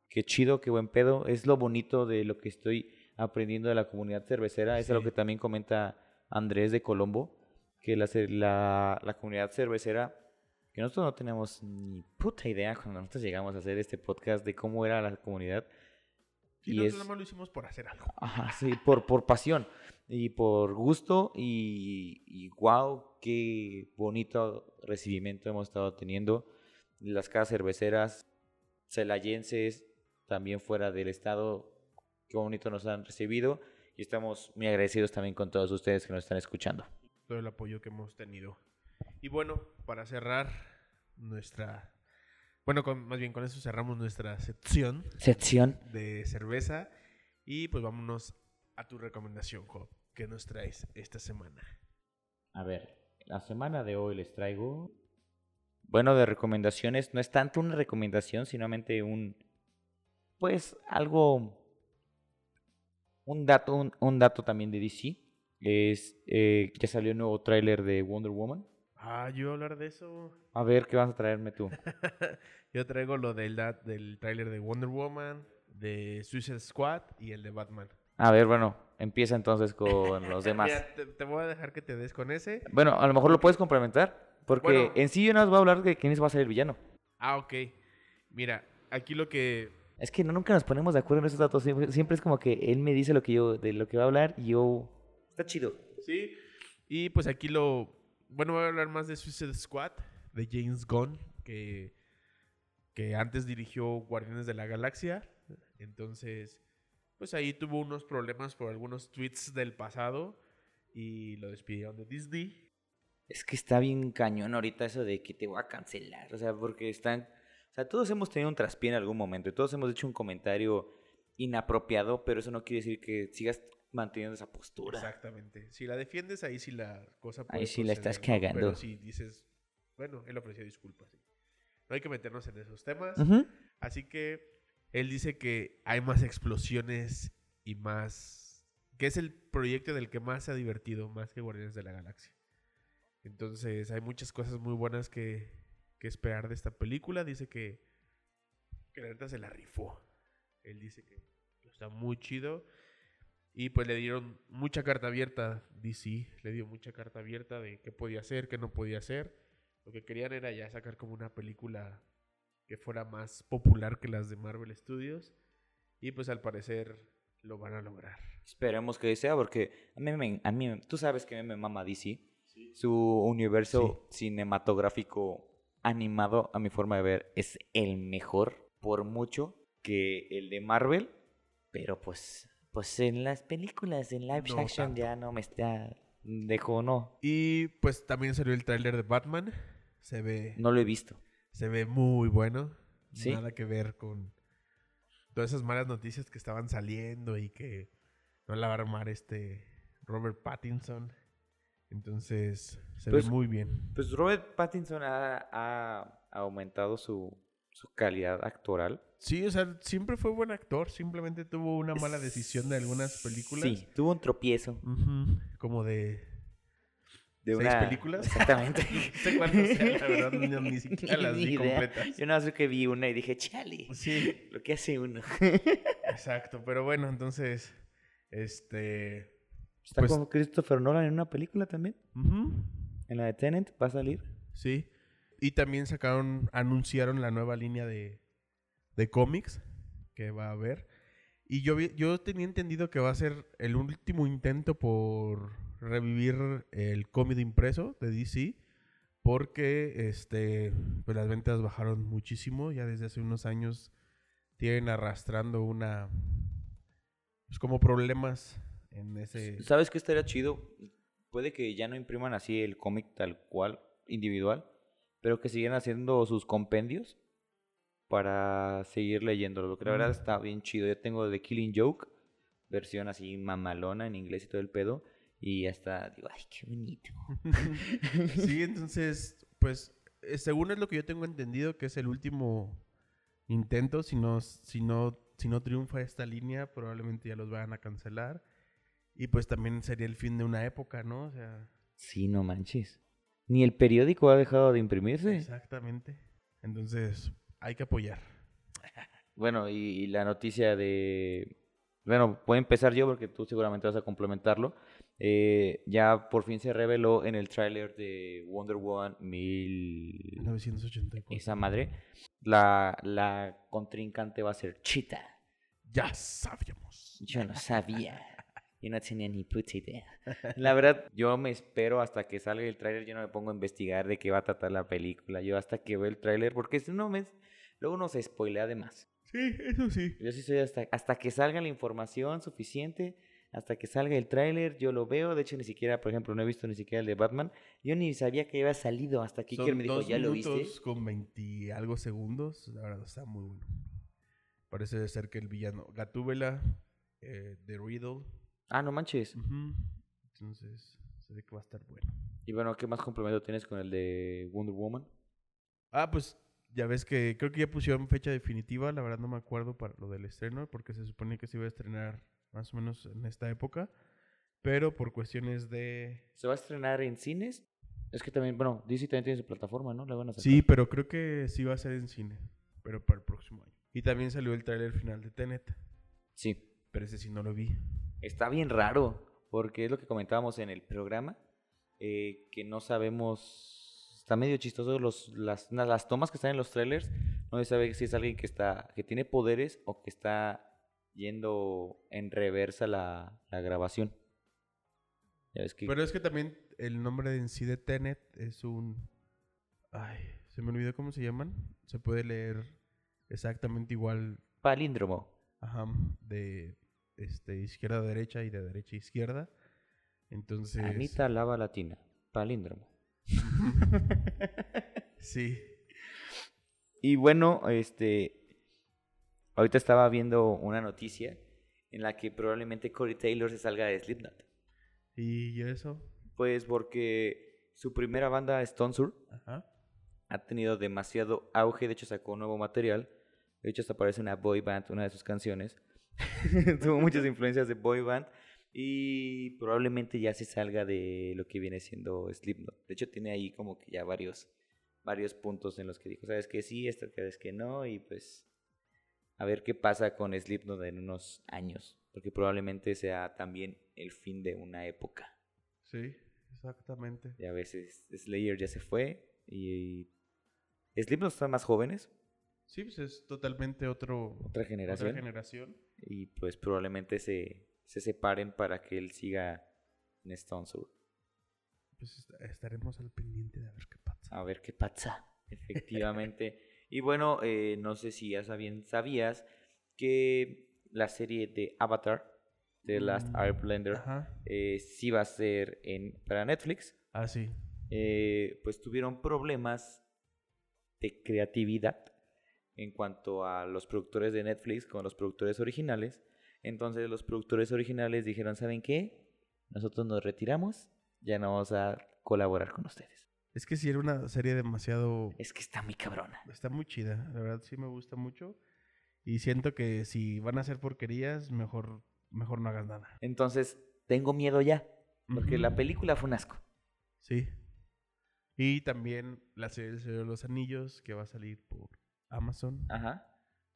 qué chido, qué buen pedo. Es lo bonito de lo que estoy aprendiendo de la comunidad cervecera. Es lo que también comenta Andrés de Colombo, que la, la, la comunidad cervecera, que nosotros no tenemos ni puta idea cuando nosotros llegamos a hacer este podcast de cómo era la comunidad. Y, Y nosotros es- lo hicimos por hacer algo. Ajá, sí, por, por pasión y por gusto y, y wow, qué bonito recibimiento hemos estado teniendo. Las casas cerveceras celayenses, también fuera del estado, qué bonito nos han recibido y estamos muy agradecidos también con todos ustedes que nos están escuchando. Todo el apoyo que hemos tenido. Y bueno, para cerrar nuestra... Bueno, con- más bien con eso cerramos nuestra sección Sección. de cerveza. Y pues vámonos a tu recomendación, Job. ¿Qué nos traes esta semana? A ver, la semana de hoy les traigo... Bueno, de recomendaciones, no es tanto una recomendación, sino un... Pues algo... Un dato, un, un dato también de DC. Es eh, que salió un nuevo tráiler de Wonder Woman. Ah, yo iba a hablar de eso. A ver, ¿qué vas a traerme tú? [LAUGHS] yo traigo lo del, del tráiler de Wonder Woman, de Suicide Squad y el de Batman. A ver, bueno, empieza entonces con los [LAUGHS] demás. Mira, te, te voy a dejar que te des con ese. Bueno, a lo mejor lo puedes complementar. Porque Bueno. en sí yo no voy a hablar de quién va a ser el villano. Ah, ok. Mira, aquí lo que Es que no, nunca nos ponemos de acuerdo en esos datos. Siempre, siempre es como que él me dice lo que yo, de lo que va a hablar y yo... Está chido. Sí, y pues aquí lo... Bueno, voy a hablar más de Suicide Squad, de James Gunn, que, que antes dirigió Guardianes de la Galaxia. Entonces, pues ahí tuvo unos problemas por algunos tweets del pasado y lo despidieron de Disney. Es que está bien cañón ahorita eso de que te voy a cancelar. O sea, porque están... O sea, todos hemos tenido un traspié en algún momento y todos hemos hecho un comentario inapropiado, pero eso no quiere decir que sigas manteniendo esa postura. Exactamente. Si la defiendes, ahí sí la cosa Ahí puede sí la estás cagando. Pero si dices, bueno, él ofreció disculpas. sí. No hay que meternos en esos temas. Ujú. Así que él dice que hay más explosiones y más... que es el proyecto del que más se ha divertido, más que Guardianes de la Galaxia. Entonces hay muchas cosas muy buenas que, que esperar de esta película. Dice que, que la neta se la rifó. Él dice que está muy chido. Y pues le dieron mucha carta abierta, DC, le dio mucha carta abierta de qué podía hacer, qué no podía hacer. Lo que querían era ya sacar como una película que fuera más popular que las de Marvel Studios. Y pues al parecer lo van a lograr. Esperemos que sea, porque a mí, me, a mí tú sabes que a mí me mama DC. Su universo cinematográfico animado, a mi forma de ver, es el mejor por mucho que el de Marvel. Pero pues, pues en las películas, en live No action, tanto. ya no me está. Dejo, no. Y pues también salió el tráiler de Batman. Se ve, No lo he visto. se ve muy bueno. ¿Sí? Nada que ver con todas esas malas noticias que estaban saliendo y que no la va a armar este Robert Pattinson. Entonces se Pues- ve muy bien. Pues Robert Pattinson ha, ha aumentado su, su calidad actoral. Sí, o sea, siempre fue buen actor. Simplemente tuvo una mala decisión de algunas películas. Sí, tuvo un tropiezo. Ujú, Como de De ¿Seis una... películas? Exactamente. [LAUGHS] No sé cuántas sean, la verdad, no- ni siquiera [LAUGHS] las Ni vi completas. Yo nada más que vi una y dije, chale, Sí, lo que hace uno. exacto. Pero bueno, entonces, este... Está Pues- con Christopher Nolan en una película también. En la de Tenet va a salir. Sí. Y también sacaron, anunciaron la nueva línea de, de cómics que va a haber. Y yo, vi- yo tenía entendido que va a ser el último intento por revivir el cómic impreso de DC. Porque este, pues las ventas bajaron muchísimo. Ya desde hace unos años tienen arrastrando una. Pues como problemas en ese. ¿Sabes qué estaría chido? Puede que ya no impriman así el cómic tal cual, individual, pero que sigan haciendo sus compendios para seguir leyéndolo. Lo que la verdad Mm. está bien chido. Yo tengo The Killing Joke, versión así mamalona en inglés y todo el pedo. Y hasta digo, ay, qué bonito. [LAUGHS] sí, entonces, pues, eh, según es lo que yo tengo entendido, que es el último intento, si no, si no, si no triunfa esta línea, probablemente ya los van a cancelar. Y pues también sería el fin de una época, ¿no? O sea, Sí, no manches. Ni el periódico ha dejado de imprimirse. exactamente. Entonces, hay que apoyar. [LAUGHS] Bueno, y, y la noticia de... Bueno, a empezar yo porque tú seguramente vas a complementarlo. Eh, ya por fin se reveló en el tráiler de Wonder Woman 1000... 1984. Esa madre. La, la contrincante va a ser Cheetah. Ya sabíamos. Yo no sabía. [LAUGHS] Yo no tenía ni puta idea. La verdad, yo me espero hasta que salga el tráiler. Yo no me pongo a investigar de qué va a tratar la película. Yo hasta que veo el tráiler, porque si no me... Luego uno se spoilea de más. Sí, eso sí. Yo sí soy hasta, hasta que salga la información suficiente, hasta que salga el tráiler, yo lo veo. De hecho, ni siquiera, por ejemplo, no he visto ni siquiera el de Batman. Yo ni sabía que había salido hasta que Son me dijo, dos ¿ya lo viste? con 20 y algo segundos. La verdad está muy bueno. Parece ser que el villano Gatúbela, eh, de Riddle. Ah, no manches. Entonces, se ve que va a estar bueno. Y bueno, ¿qué más complemento tienes con el de Wonder Woman? Ah, pues ya ves que creo que ya pusieron fecha definitiva. La verdad no me acuerdo para lo del estreno, porque se supone que se iba a estrenar más o menos en esta época. Pero por cuestiones de. ¿Se va a estrenar en cines? Es que también, bueno, DC también tiene su plataforma, ¿no? La van a sacar. Sí, pero creo que sí va a ser en cine. Pero para el próximo año. Y también salió el tráiler final de Tenet. Sí. Pero ese sí no lo vi. Está bien raro, porque es lo que comentábamos en el programa, eh, que no sabemos, está medio chistoso los, las, las tomas que están en los trailers, no se sabe si es alguien que está, que tiene poderes o que está yendo en reversa la, la grabación. Ya ves que Pero es que también el nombre en sí de Tenet es un... Ay, se me olvidó cómo se llaman. Se puede leer exactamente igual, palíndromo. ajá, de este, izquierda a derecha y de derecha a izquierda. Entonces... Anita Lava Latina, palíndromo. [LAUGHS] Sí. Y bueno, este. Ahorita estaba viendo una noticia en la que probablemente Corey Taylor se salga de Slipknot. ¿Y eso? Pues porque su primera banda, Stone Ajá. ha tenido demasiado auge. De hecho, sacó nuevo material. De hecho, hasta aparece una boy band, una de sus canciones. [LAUGHS] Tuvo muchas influencias de boy band. Y probablemente ya se salga de lo que viene siendo Slipknot. De hecho, tiene ahí como que ya varios, varios puntos en los que dijo, ¿sabes que sí? Esta vez que no. Y pues, a ver qué pasa con Slipknot en unos años. Porque probablemente sea también el fin de una época. Sí, exactamente. Y a veces Slayer ya se fue y Slipknot están más jóvenes, Sí, pues es totalmente otro, otra generación, otra generación. y pues probablemente se, se separen para que él siga en Stone Sour. Pues est- estaremos al pendiente de ver qué pasa. A ver qué pasa, [LAUGHS] efectivamente. y bueno, eh, no sé si ya sabían, sabías que la serie de Avatar, The Last Mm, Airbender, eh, sí va a ser en, para Netflix. Ah, sí. eh, pues tuvieron problemas de creatividad en cuanto a los productores de Netflix con los productores originales. Entonces los productores originales dijeron, ¿saben qué? Nosotros nos retiramos, ya no vamos a colaborar con ustedes. Es que sí era una serie demasiado... Es que está muy cabrona. Está muy chida, la verdad sí me gusta mucho. Y siento que si van a hacer porquerías, mejor, mejor no hagas nada. Entonces tengo miedo ya, porque la película fue un asco. Sí. Y también la serie del Señor de los Anillos, que va a salir por Amazon. Ajá.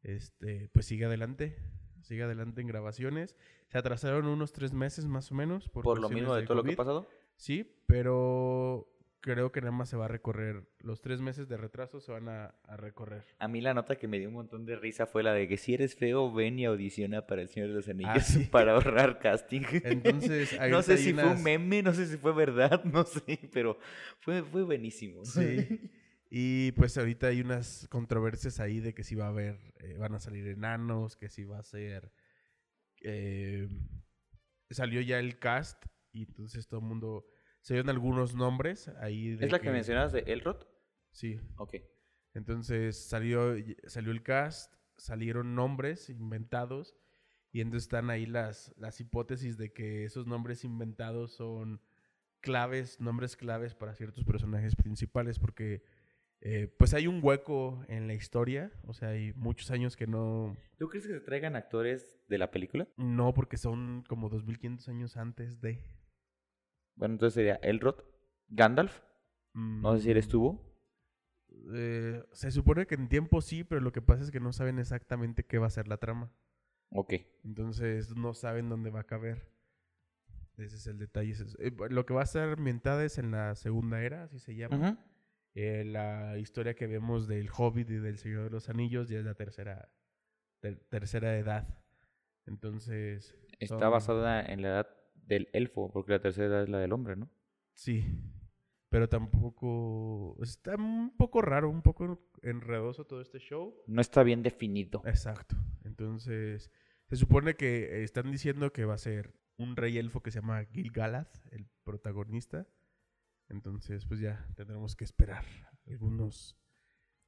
Este, pues sigue adelante. Sigue adelante en grabaciones. Se atrasaron unos tres meses más o menos. Por, Por lo mismo de todo lo que ha pasado. Sí, pero creo que nada más se va a recorrer. Los tres meses de retraso se van a, a recorrer. A mí la nota que me dio un montón de risa fue la de que si eres feo, ven y audiciona para el Señor de los Anillos Ah, sí. [LAUGHS] para ahorrar casting. Entonces, [LAUGHS] no sé si fue un meme, no sé si fue verdad, [LAUGHS] no sé, pero fue, fue buenísimo. Sí. Y pues ahorita hay unas controversias ahí de que si va a haber, eh, van a salir enanos, que si va a ser... eh, salió ya el cast y entonces todo el mundo... Se dieron algunos nombres ahí. de ¿Es la que mencionabas de Elrod? Sí. Ok. Entonces salió, salió el cast, salieron nombres inventados y entonces están ahí las, las hipótesis de que esos nombres inventados son claves, nombres claves para ciertos personajes principales porque eh, pues hay un hueco en la historia, o sea, hay muchos años que no, ¿Tú crees que se traigan actores de la película? no porque son como 2500 años antes de... Bueno, entonces sería Elrod, Gandalf, no sé si él Mm, estuvo. eh, se supone que en tiempo sí, pero lo que pasa es que no saben exactamente qué va a ser la trama. Ok. Entonces no saben dónde va a caber. Ese es el detalle. eh, lo que va a ser ambientada es en la segunda era, así se llama. Ujú. Eh, la historia que vemos del Hobbit y del Señor de los Anillos ya es la tercera, ter- tercera edad. Entonces... Está son- basada en la edad del elfo, porque la tercera edad es la del hombre, ¿no? Sí. Pero tampoco... Está un poco raro, un poco enredoso todo este show. No está bien definido. Exacto. Entonces, se supone que están diciendo que va a ser un rey elfo que se llama Gil-galad, el protagonista. Entonces, pues ya tendremos que esperar algunos,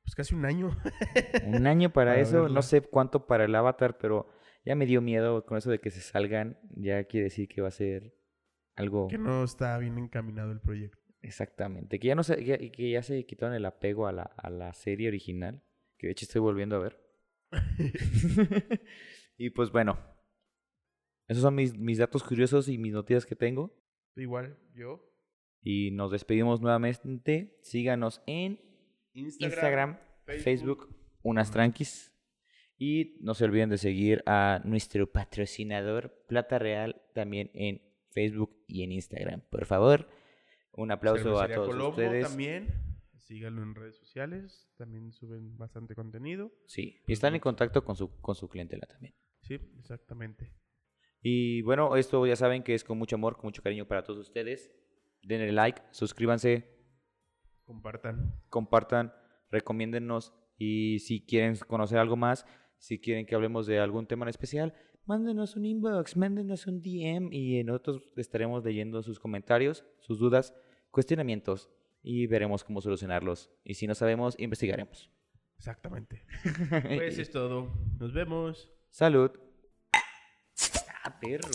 pues casi un año. [LAUGHS] Un año para, Para eso, verla. no sé cuánto para el avatar, pero ya me dio miedo con eso de que se salgan. Ya quiere decir que va a ser algo que no está bien encaminado el proyecto. exactamente. Que ya no se, que, que ya se quitaron el apego a la, a la serie original. Que de hecho estoy volviendo a ver. [LAUGHS] [LAUGHS] y pues bueno. Esos son mis, mis datos curiosos y mis noticias que tengo. Igual, yo. Y nos despedimos nuevamente. Síganos en Instagram, Facebook, unas tranquis. Y no se olviden de seguir a nuestro patrocinador Plata Real también en Facebook y en Instagram. Por favor, un aplauso a todos Colombo ustedes. también. Síganlo en redes sociales. También suben bastante contenido. Sí, y están en contacto con su, con su clientela también. Sí, exactamente. Y bueno, esto ya saben que es con mucho amor, con mucho cariño para todos ustedes. Denle like, suscríbanse, Compartan. compartan, recomiéndennos y si quieren conocer algo más, si quieren que hablemos de algún tema en especial, mándenos un inbox, mándenos un DM y nosotros estaremos leyendo sus comentarios, sus dudas, cuestionamientos y veremos cómo solucionarlos. Y si no sabemos, investigaremos. Exactamente. [LAUGHS] Pues es todo. Nos vemos. Salud. Ah, perro.